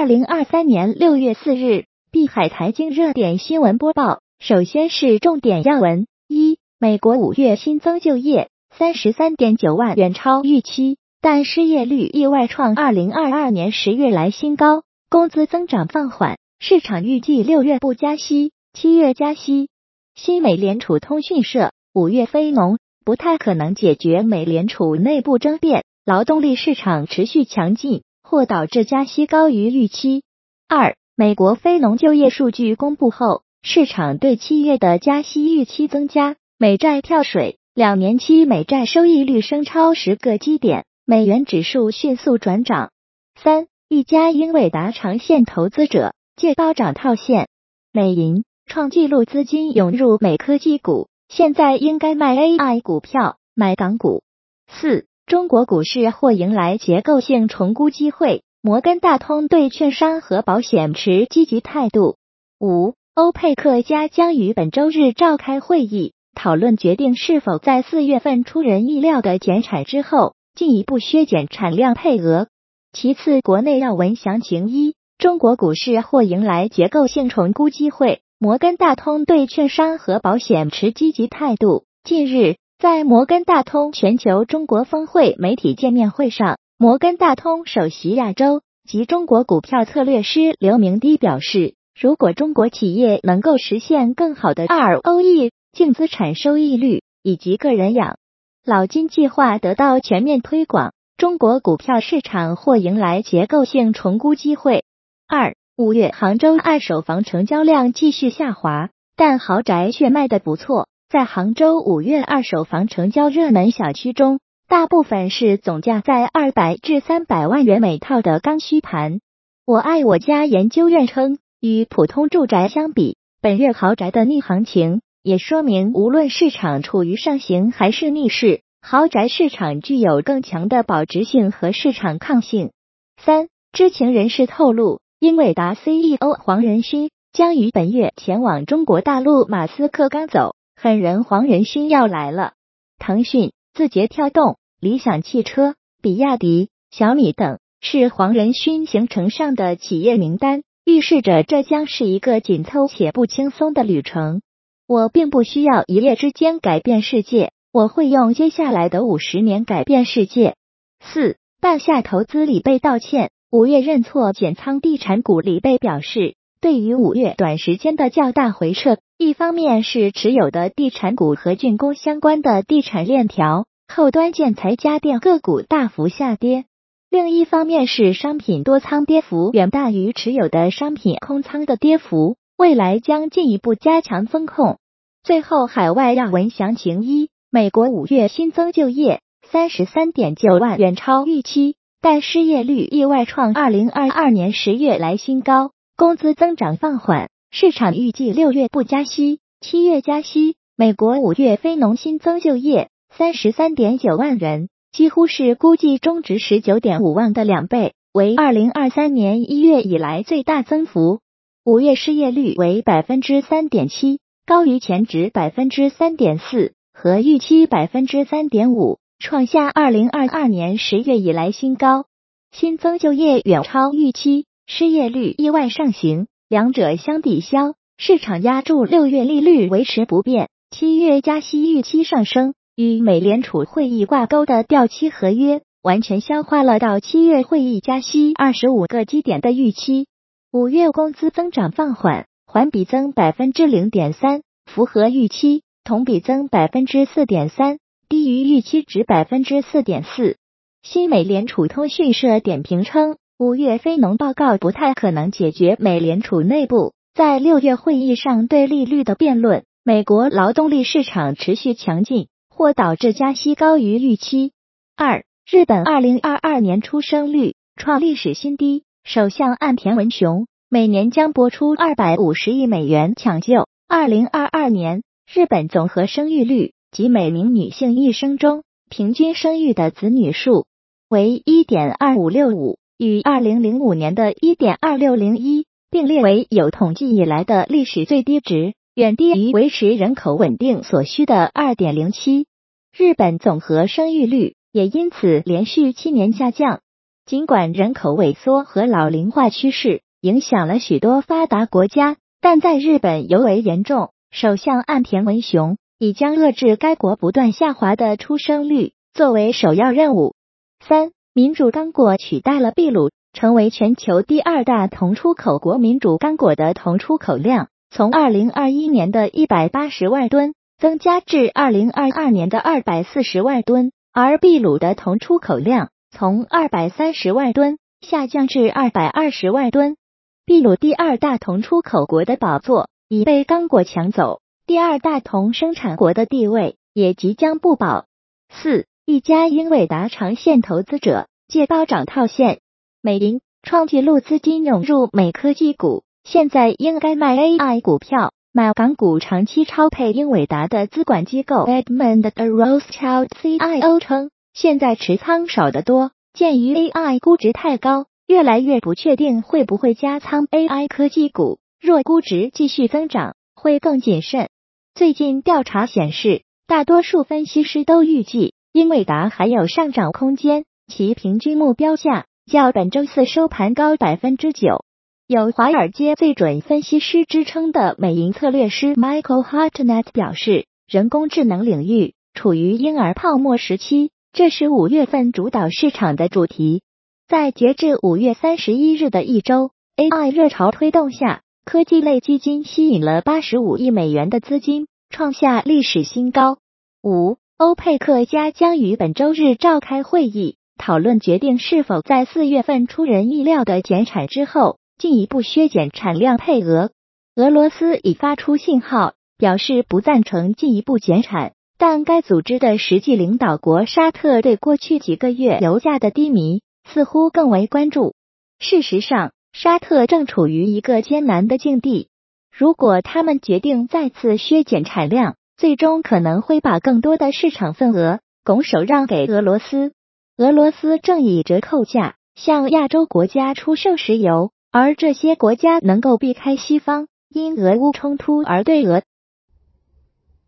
二零二三年六月四日，碧海财经热点新闻播报。首先是重点要闻：一、美国五月新增就业三十三点九万，远超预期，但失业率意外创二零二二年十月来新高，工资增长放缓，市场预计六月不加息，七月加息。新美联储通讯社五月非农不太可能解决美联储内部争辩，劳动力市场持续强劲。或导致加息高于预期。二、美国非农就业数据公布后，市场对七月的加息预期增加，美债跳水，两年期美债收益率升超十个基点，美元指数迅速转涨。三、一家英伟达长线投资者借高涨套现，美银创纪录资金涌入美科技股，现在应该卖 AI 股票，买港股。四。中国股市或迎来结构性重估机会，摩根大通对券商和保险持积极态度。五，欧佩克加将于本周日召开会议，讨论决定是否在四月份出人意料的减产之后，进一步削减产量配额。其次，国内要闻详情一，中国股市或迎来结构性重估机会，摩根大通对券商和保险持积极态度。近日。在摩根大通全球中国峰会媒体见面会上，摩根大通首席亚洲及中国股票策略师刘明低表示，如果中国企业能够实现更好的 ROE、净资产收益率以及个人养老金计划得到全面推广，中国股票市场或迎来结构性重估机会。二五月杭州二手房成交量继续下滑，但豪宅却卖得不错。在杭州五月二手房成交热门小区中，大部分是总价在二百至三百万元每套的刚需盘。我爱我家研究院称，与普通住宅相比，本月豪宅的逆行情也说明，无论市场处于上行还是逆势，豪宅市场具有更强的保值性和市场抗性。三知情人士透露，英伟达 CEO 黄仁勋将于本月前往中国大陆。马斯克刚走。狠人黄仁勋要来了，腾讯、字节跳动、理想汽车、比亚迪、小米等是黄仁勋行程上的企业名单，预示着这将是一个紧凑且不轻松的旅程。我并不需要一夜之间改变世界，我会用接下来的五十年改变世界。四半夏投资李贝道歉，五月认错减仓地产股，李贝表示。对于五月短时间的较大回撤，一方面是持有的地产股和竣工相关的地产链条、后端建材家电个股大幅下跌；另一方面是商品多仓跌幅远大于持有的商品空仓的跌幅，未来将进一步加强风控。最后，海外要闻详情一：美国五月新增就业三十三点九万，远超预期，但失业率意外创二零二二年十月来新高。工资增长放缓，市场预计六月不加息，七月加息。美国五月非农新增就业三十三点九万人，几乎是估计中值十九点五万的两倍，为二零二三年一月以来最大增幅。五月失业率为百分之三点七，高于前值百分之三点四和预期百分之三点五，创下二零二二年十月以来新高。新增就业远超预期。失业率意外上行，两者相抵消，市场压住六月利率维持不变，七月加息预期上升，与美联储会议挂钩的掉期合约完全消化了到七月会议加息二十五个基点的预期。五月工资增长放缓，环比增百分之零点三，符合预期；同比增百分之四点三，低于预期值百分之四点四。新美联储通讯社点评称。五月非农报告不太可能解决美联储内部在六月会议上对利率的辩论。美国劳动力市场持续强劲，或导致加息高于预期。二、日本二零二二年出生率创历史新低，首相岸田文雄每年将拨出二百五十亿美元抢救。二零二二年日本总和生育率及每名女性一生中平均生育的子女数为一点二五六五。与二零零五年的一点二六零一并列为有统计以来的历史最低值，远低于维持人口稳定所需的二点零七。日本总和生育率也因此连续七年下降。尽管人口萎缩和老龄化趋势影响了许多发达国家，但在日本尤为严重。首相岸田文雄已将遏制该国不断下滑的出生率作为首要任务。三，民主刚果取代了秘鲁，成为全球第二大铜出口国。民主刚果的铜出口量从二零二一年的一百八十万吨增加至二零二二年的二百四十万吨，而秘鲁的铜出口量。从二百三十万吨下降至二百二十万吨，秘鲁第二大铜出口国的宝座已被刚果抢走，第二大铜生产国的地位也即将不保。四，一家英伟达长线投资者借高涨套现，美银创纪录资金涌入美科技股，现在应该卖 AI 股票，买港股长期超配英伟达的资管机构 Edmund a Rothschild CIO 称。现在持仓少得多，鉴于 AI 估值太高，越来越不确定会不会加仓 AI 科技股。若估值继续增长，会更谨慎。最近调查显示，大多数分析师都预计英伟达还有上涨空间，其平均目标价较本周四收盘高百分之九。有华尔街最准分析师之称的美银策略师 Michael Hartnett 表示，人工智能领域处于婴儿泡沫时期。这是五月份主导市场的主题。在截至五月三十一日的一周，AI 热潮推动下，科技类基金吸引了八十五亿美元的资金，创下历史新高。五，欧佩克加将于本周日召开会议，讨论决定是否在四月份出人意料的减产之后，进一步削减产量配额。俄罗斯已发出信号，表示不赞成进一步减产。但该组织的实际领导国沙特对过去几个月油价的低迷似乎更为关注。事实上，沙特正处于一个艰难的境地。如果他们决定再次削减产量，最终可能会把更多的市场份额拱手让给俄罗斯。俄罗斯正以折扣价向亚洲国家出售石油，而这些国家能够避开西方因俄乌冲突而对俄